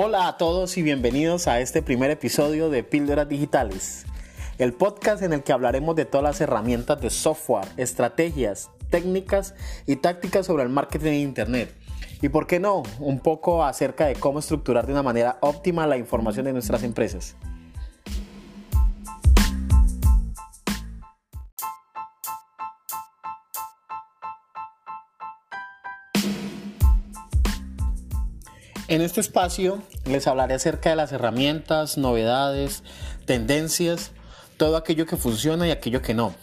Hola a todos y bienvenidos a este primer episodio de Píldoras Digitales, el podcast en el que hablaremos de todas las herramientas de software, estrategias, técnicas y tácticas sobre el marketing en Internet. Y por qué no, un poco acerca de cómo estructurar de una manera óptima la información de nuestras empresas. En este espacio les hablaré acerca de las herramientas, novedades, tendencias, todo aquello que funciona y aquello que no.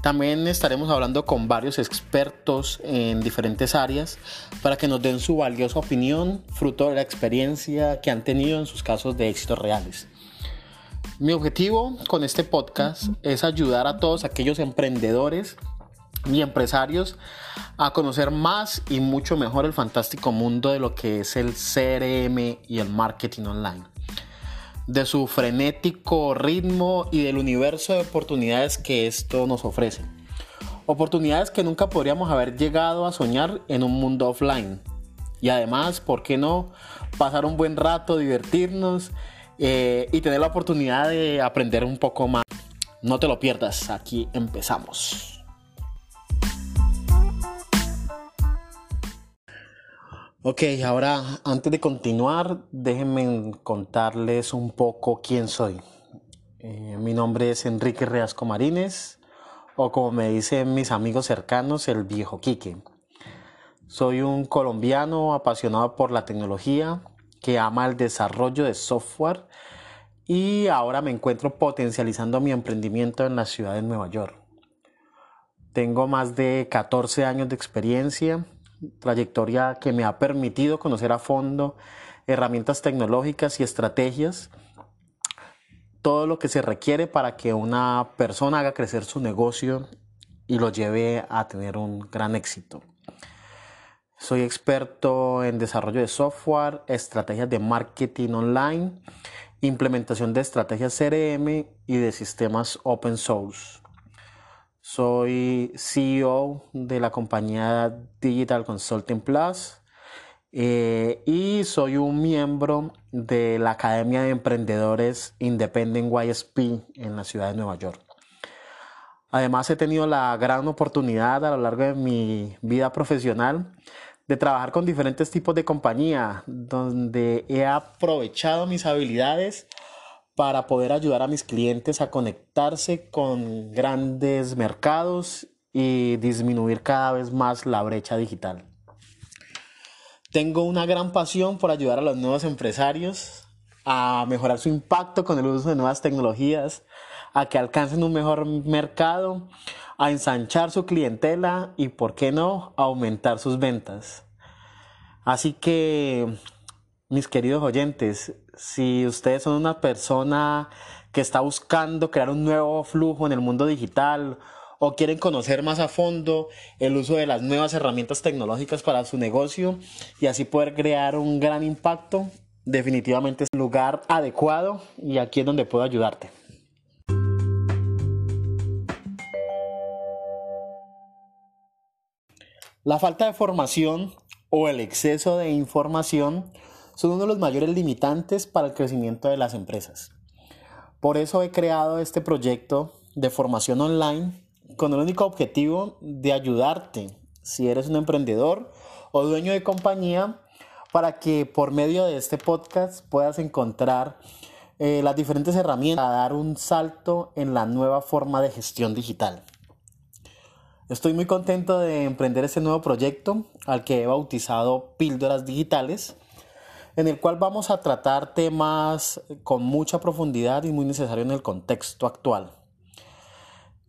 También estaremos hablando con varios expertos en diferentes áreas para que nos den su valiosa opinión, fruto de la experiencia que han tenido en sus casos de éxitos reales. Mi objetivo con este podcast es ayudar a todos aquellos emprendedores y empresarios a conocer más y mucho mejor el fantástico mundo de lo que es el CRM y el marketing online. De su frenético ritmo y del universo de oportunidades que esto nos ofrece. Oportunidades que nunca podríamos haber llegado a soñar en un mundo offline. Y además, ¿por qué no? Pasar un buen rato, divertirnos eh, y tener la oportunidad de aprender un poco más. No te lo pierdas, aquí empezamos. Ok, ahora antes de continuar, déjenme contarles un poco quién soy. Eh, mi nombre es Enrique Reasco Marínez, o como me dicen mis amigos cercanos, el viejo Quique. Soy un colombiano apasionado por la tecnología, que ama el desarrollo de software y ahora me encuentro potencializando mi emprendimiento en la ciudad de Nueva York. Tengo más de 14 años de experiencia trayectoria que me ha permitido conocer a fondo herramientas tecnológicas y estrategias, todo lo que se requiere para que una persona haga crecer su negocio y lo lleve a tener un gran éxito. Soy experto en desarrollo de software, estrategias de marketing online, implementación de estrategias CRM y de sistemas open source. Soy CEO de la compañía Digital Consulting Plus eh, y soy un miembro de la Academia de Emprendedores Independent YSP en la ciudad de Nueva York. Además he tenido la gran oportunidad a lo largo de mi vida profesional de trabajar con diferentes tipos de compañía, donde he aprovechado mis habilidades para poder ayudar a mis clientes a conectarse con grandes mercados y disminuir cada vez más la brecha digital. Tengo una gran pasión por ayudar a los nuevos empresarios a mejorar su impacto con el uso de nuevas tecnologías, a que alcancen un mejor mercado, a ensanchar su clientela y, por qué no, aumentar sus ventas. Así que, mis queridos oyentes, si ustedes son una persona que está buscando crear un nuevo flujo en el mundo digital o quieren conocer más a fondo el uso de las nuevas herramientas tecnológicas para su negocio y así poder crear un gran impacto, definitivamente es el lugar adecuado y aquí es donde puedo ayudarte. La falta de formación o el exceso de información son uno de los mayores limitantes para el crecimiento de las empresas. Por eso he creado este proyecto de formación online con el único objetivo de ayudarte si eres un emprendedor o dueño de compañía para que por medio de este podcast puedas encontrar eh, las diferentes herramientas para dar un salto en la nueva forma de gestión digital. Estoy muy contento de emprender este nuevo proyecto al que he bautizado Píldoras Digitales en el cual vamos a tratar temas con mucha profundidad y muy necesario en el contexto actual.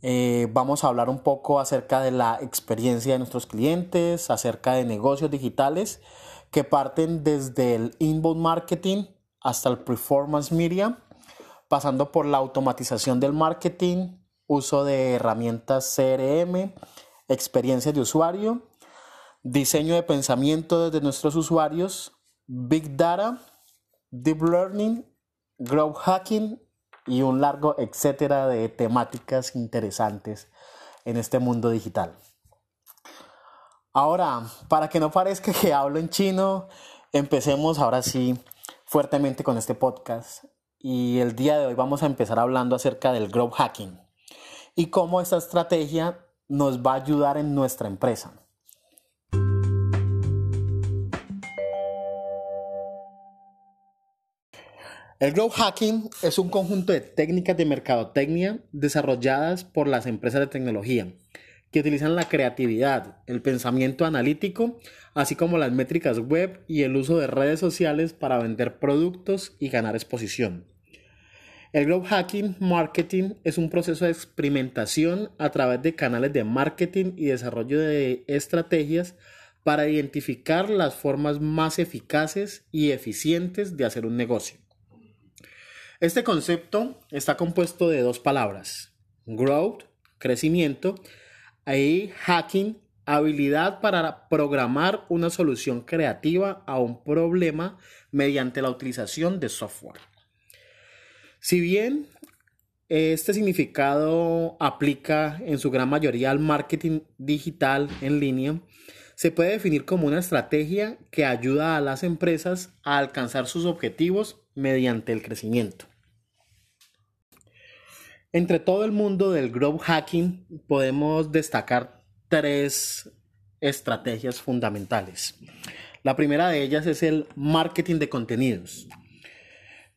Eh, vamos a hablar un poco acerca de la experiencia de nuestros clientes, acerca de negocios digitales que parten desde el inbound marketing hasta el performance media, pasando por la automatización del marketing, uso de herramientas CRM, experiencias de usuario, diseño de pensamiento de nuestros usuarios, Big Data, Deep Learning, Growth Hacking y un largo etcétera de temáticas interesantes en este mundo digital. Ahora, para que no parezca que hablo en chino, empecemos ahora sí fuertemente con este podcast y el día de hoy vamos a empezar hablando acerca del growth hacking y cómo esta estrategia nos va a ayudar en nuestra empresa. El growth hacking es un conjunto de técnicas de mercadotecnia desarrolladas por las empresas de tecnología que utilizan la creatividad, el pensamiento analítico, así como las métricas web y el uso de redes sociales para vender productos y ganar exposición. El growth hacking marketing es un proceso de experimentación a través de canales de marketing y desarrollo de estrategias para identificar las formas más eficaces y eficientes de hacer un negocio. Este concepto está compuesto de dos palabras, growth, crecimiento, y hacking, habilidad para programar una solución creativa a un problema mediante la utilización de software. Si bien este significado aplica en su gran mayoría al marketing digital en línea, se puede definir como una estrategia que ayuda a las empresas a alcanzar sus objetivos mediante el crecimiento. Entre todo el mundo del growth hacking podemos destacar tres estrategias fundamentales. La primera de ellas es el marketing de contenidos.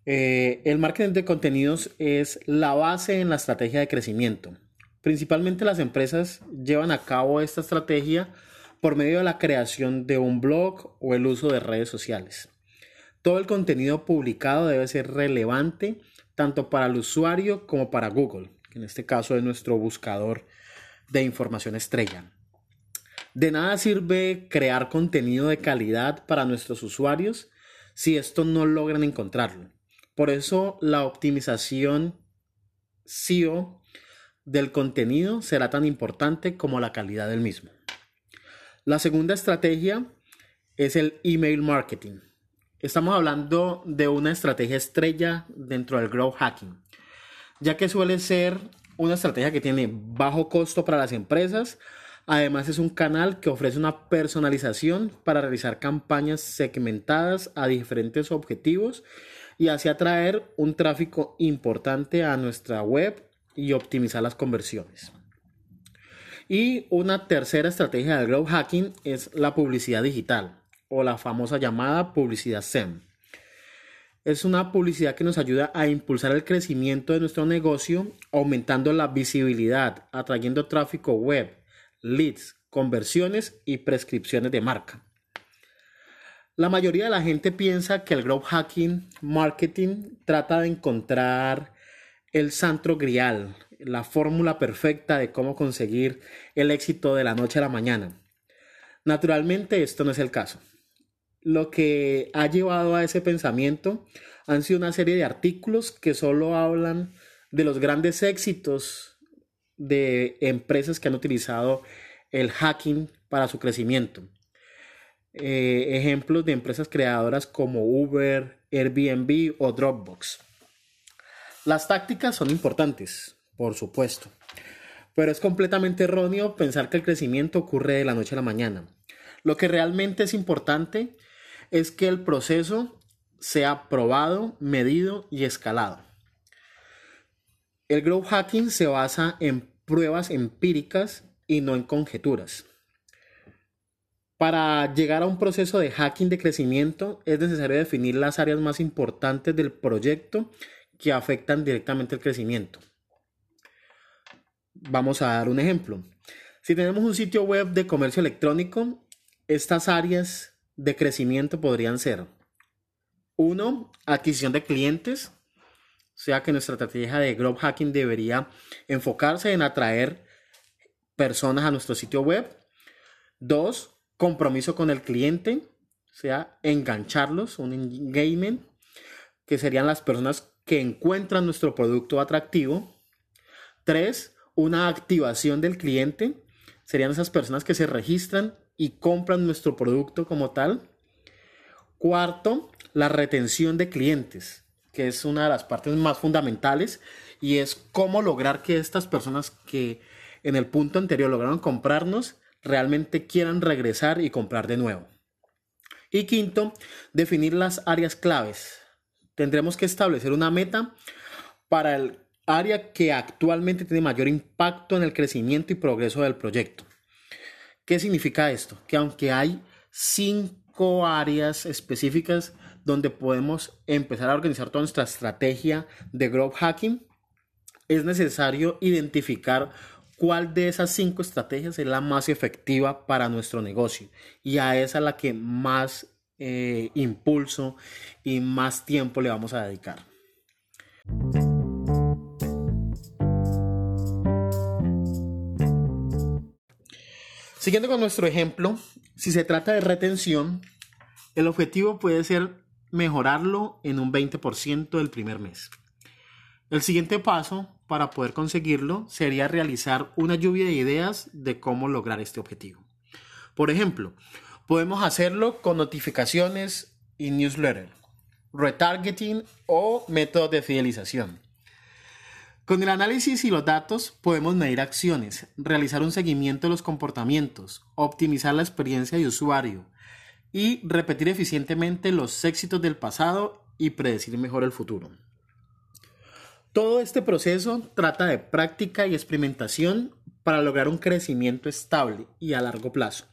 Eh, el marketing de contenidos es la base en la estrategia de crecimiento. Principalmente las empresas llevan a cabo esta estrategia por medio de la creación de un blog o el uso de redes sociales. Todo el contenido publicado debe ser relevante tanto para el usuario como para Google, que en este caso es nuestro buscador de información estrella. De nada sirve crear contenido de calidad para nuestros usuarios si estos no logran encontrarlo. Por eso la optimización SEO del contenido será tan importante como la calidad del mismo. La segunda estrategia es el email marketing. Estamos hablando de una estrategia estrella dentro del growth hacking, ya que suele ser una estrategia que tiene bajo costo para las empresas. Además es un canal que ofrece una personalización para realizar campañas segmentadas a diferentes objetivos y así atraer un tráfico importante a nuestra web y optimizar las conversiones. Y una tercera estrategia del growth hacking es la publicidad digital o la famosa llamada publicidad SEM. Es una publicidad que nos ayuda a impulsar el crecimiento de nuestro negocio, aumentando la visibilidad, atrayendo tráfico web, leads, conversiones y prescripciones de marca. La mayoría de la gente piensa que el growth hacking marketing trata de encontrar el santo grial, la fórmula perfecta de cómo conseguir el éxito de la noche a la mañana. Naturalmente esto no es el caso. Lo que ha llevado a ese pensamiento han sido una serie de artículos que solo hablan de los grandes éxitos de empresas que han utilizado el hacking para su crecimiento. Eh, ejemplos de empresas creadoras como Uber, Airbnb o Dropbox. Las tácticas son importantes, por supuesto, pero es completamente erróneo pensar que el crecimiento ocurre de la noche a la mañana. Lo que realmente es importante es que el proceso sea probado, medido y escalado. El growth hacking se basa en pruebas empíricas y no en conjeturas. Para llegar a un proceso de hacking de crecimiento es necesario definir las áreas más importantes del proyecto que afectan directamente el crecimiento. Vamos a dar un ejemplo. Si tenemos un sitio web de comercio electrónico, estas áreas de crecimiento podrían ser uno, adquisición de clientes, o sea que nuestra estrategia de growth hacking debería enfocarse en atraer personas a nuestro sitio web. Dos, compromiso con el cliente, o sea, engancharlos, un engagement, que serían las personas que encuentran nuestro producto atractivo. Tres, una activación del cliente, serían esas personas que se registran y compran nuestro producto como tal. Cuarto, la retención de clientes, que es una de las partes más fundamentales y es cómo lograr que estas personas que en el punto anterior lograron comprarnos realmente quieran regresar y comprar de nuevo. Y quinto, definir las áreas claves, tendremos que establecer una meta para el área que actualmente tiene mayor impacto en el crecimiento y progreso del proyecto. ¿Qué significa esto? Que aunque hay cinco áreas específicas donde podemos empezar a organizar toda nuestra estrategia de growth hacking, es necesario identificar cuál de esas cinco estrategias es la más efectiva para nuestro negocio y a esa la que más eh, impulso y más tiempo le vamos a dedicar. Siguiendo con nuestro ejemplo, si se trata de retención, el objetivo puede ser mejorarlo en un 20% del primer mes. El siguiente paso para poder conseguirlo sería realizar una lluvia de ideas de cómo lograr este objetivo. Por ejemplo, podemos hacerlo con notificaciones y newsletter, retargeting o método de fidelización. Con el análisis y los datos podemos medir acciones, realizar un seguimiento de los comportamientos, optimizar la experiencia de usuario y repetir eficientemente los éxitos del pasado y predecir mejor el futuro. Todo este proceso trata de práctica y experimentación para lograr un crecimiento estable y a largo plazo.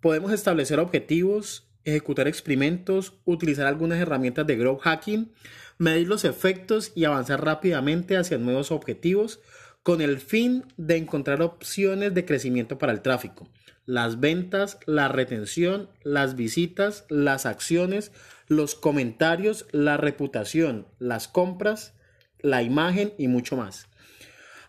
Podemos establecer objetivos, ejecutar experimentos, utilizar algunas herramientas de growth hacking medir los efectos y avanzar rápidamente hacia nuevos objetivos con el fin de encontrar opciones de crecimiento para el tráfico, las ventas, la retención, las visitas, las acciones, los comentarios, la reputación, las compras, la imagen y mucho más.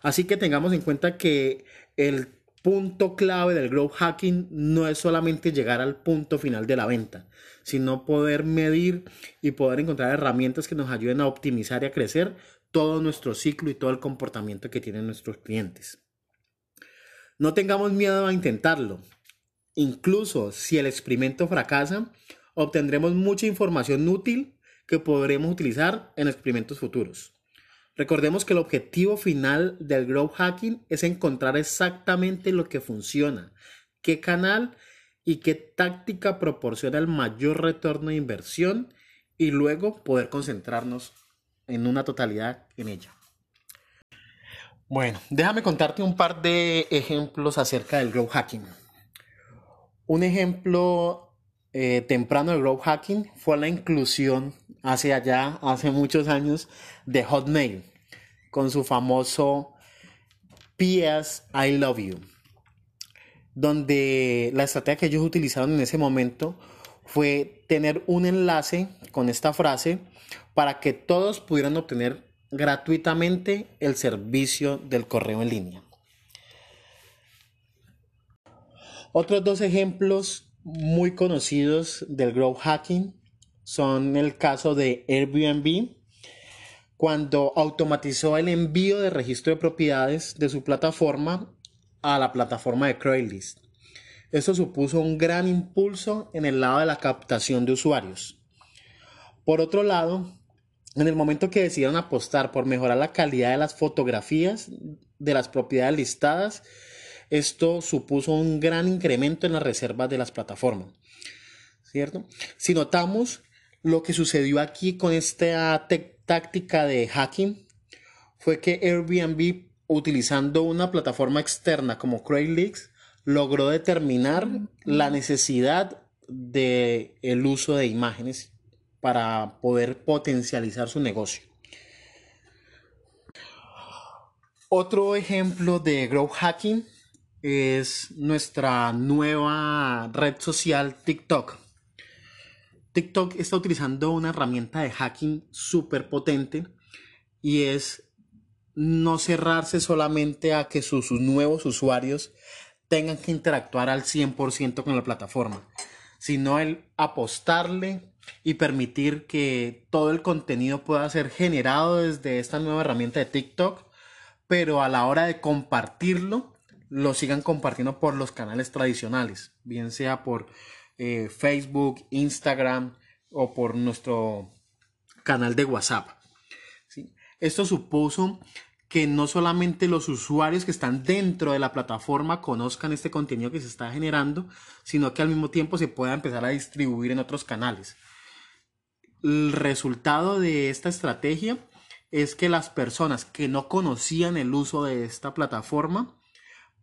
Así que tengamos en cuenta que el punto clave del growth hacking no es solamente llegar al punto final de la venta, sino poder medir y poder encontrar herramientas que nos ayuden a optimizar y a crecer todo nuestro ciclo y todo el comportamiento que tienen nuestros clientes. No tengamos miedo a intentarlo. Incluso si el experimento fracasa, obtendremos mucha información útil que podremos utilizar en experimentos futuros. Recordemos que el objetivo final del growth hacking es encontrar exactamente lo que funciona, qué canal y qué táctica proporciona el mayor retorno de inversión y luego poder concentrarnos en una totalidad en ella. Bueno, déjame contarte un par de ejemplos acerca del growth hacking. Un ejemplo eh, temprano del growth hacking fue la inclusión hace allá, hace muchos años, de Hotmail con su famoso PS I Love You donde la estrategia que ellos utilizaron en ese momento fue tener un enlace con esta frase para que todos pudieran obtener gratuitamente el servicio del correo en línea. Otros dos ejemplos muy conocidos del growth hacking son el caso de Airbnb, cuando automatizó el envío de registro de propiedades de su plataforma a la plataforma de Craigslist. Esto supuso un gran impulso en el lado de la captación de usuarios. Por otro lado, en el momento que decidieron apostar por mejorar la calidad de las fotografías de las propiedades listadas, esto supuso un gran incremento en las reservas de las plataformas. ¿Cierto? Si notamos lo que sucedió aquí con esta táctica de hacking, fue que Airbnb utilizando una plataforma externa como Craigslist, logró determinar la necesidad del el uso de imágenes para poder potencializar su negocio. Otro ejemplo de growth hacking es nuestra nueva red social TikTok. TikTok está utilizando una herramienta de hacking súper potente y es no cerrarse solamente a que sus, nuevos usuarios tengan que interactuar al 100% con la plataforma, sino el apostarle y permitir que todo el contenido pueda ser generado desde esta nueva herramienta de TikTok, pero a la hora de compartirlo, lo sigan compartiendo por los canales tradicionales, bien sea por eh, Facebook, Instagram o por nuestro canal de WhatsApp. Esto supuso que no solamente los usuarios que están dentro de la plataforma conozcan este contenido que se está generando, sino que al mismo tiempo se pueda empezar a distribuir en otros canales. el resultado de esta estrategia es que las personas que no conocían el uso de esta plataforma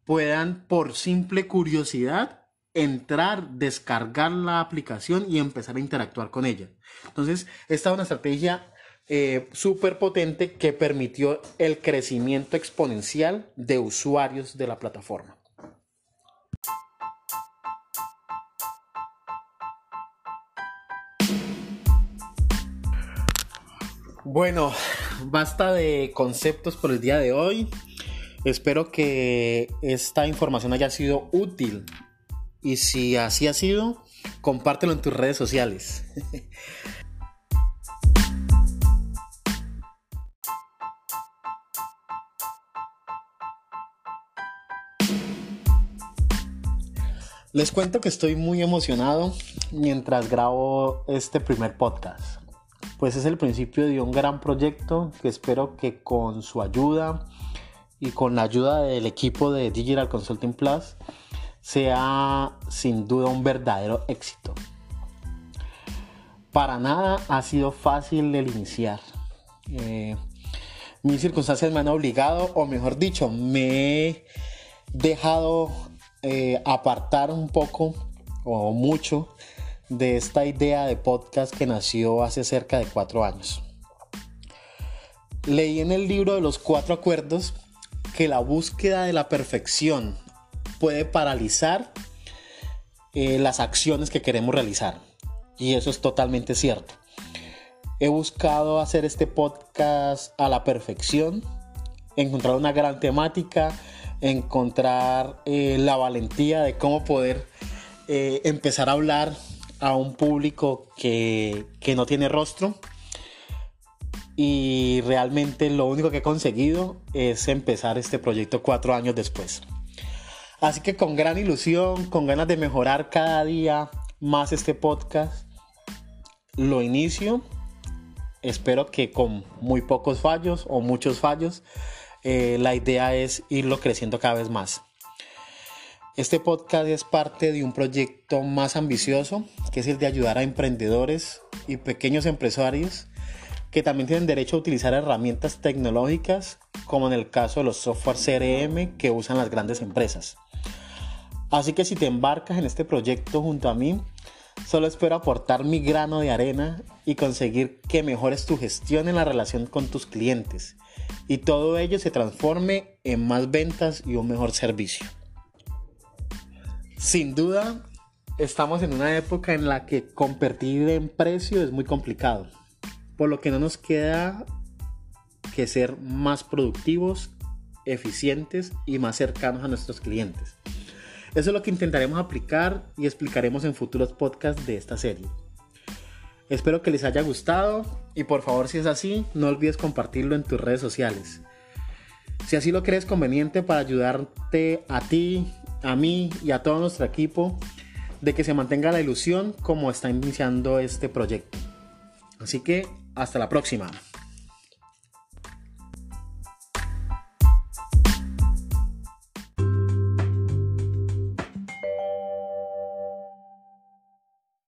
puedan por simple curiosidad entrar, descargar la aplicación y empezar a interactuar con ella. Entonces, esta es una estrategia eh, súper potente que permitió el crecimiento exponencial de usuarios de la plataforma. Bueno, basta de conceptos por el día de hoy. Espero que esta información haya sido útil y si así ha sido, compártelo en tus redes sociales. Les cuento que estoy muy emocionado mientras grabo este primer podcast pues es el principio de un gran proyecto que espero que con su ayuda y con la ayuda del equipo de Digital Consulting Plus sea sin duda un verdadero éxito. Para nada ha sido fácil el iniciar. Eh, mis circunstancias me han obligado, o mejor dicho, me he dejado eh, apartar un poco o mucho de esta idea de podcast que nació hace cerca de cuatro años. Leí en el libro de los cuatro acuerdos que la búsqueda de la perfección puede paralizar eh, las acciones que queremos realizar. Y eso es totalmente cierto. He buscado hacer este podcast a la perfección, encontrar una gran temática, encontrar eh, la valentía de cómo poder eh, empezar a hablar a un público que, no tiene rostro y realmente lo único que he conseguido es empezar este proyecto cuatro años después. Así que con gran ilusión, con ganas de mejorar cada día más este podcast, lo inicio. Espero que con muy pocos fallos o muchos fallos, eh, la idea es irlo creciendo cada vez más. Este podcast es parte de un proyecto más ambicioso, que es el de ayudar a emprendedores y pequeños empresarios que también tienen derecho a utilizar herramientas tecnológicas, como en el caso de los software CRM que usan las grandes empresas. Así que si te embarcas en este proyecto junto a mí, solo espero aportar mi grano de arena y conseguir que mejores tu gestión en la relación con tus clientes y todo ello se transforme en más ventas y un mejor servicio. Sin duda, estamos en una época en la que competir en precio es muy complicado, por lo que no nos queda que ser más productivos, eficientes y más cercanos a nuestros clientes. Eso es lo que intentaremos aplicar y explicaremos en futuros podcasts de esta serie. Espero que les haya gustado y por favor si es así, no olvides compartirlo en tus redes sociales. Si así lo crees conveniente para ayudarte a ti a mí y a todo nuestro equipo de que se mantenga la ilusión como está iniciando este proyecto. Así que hasta la próxima.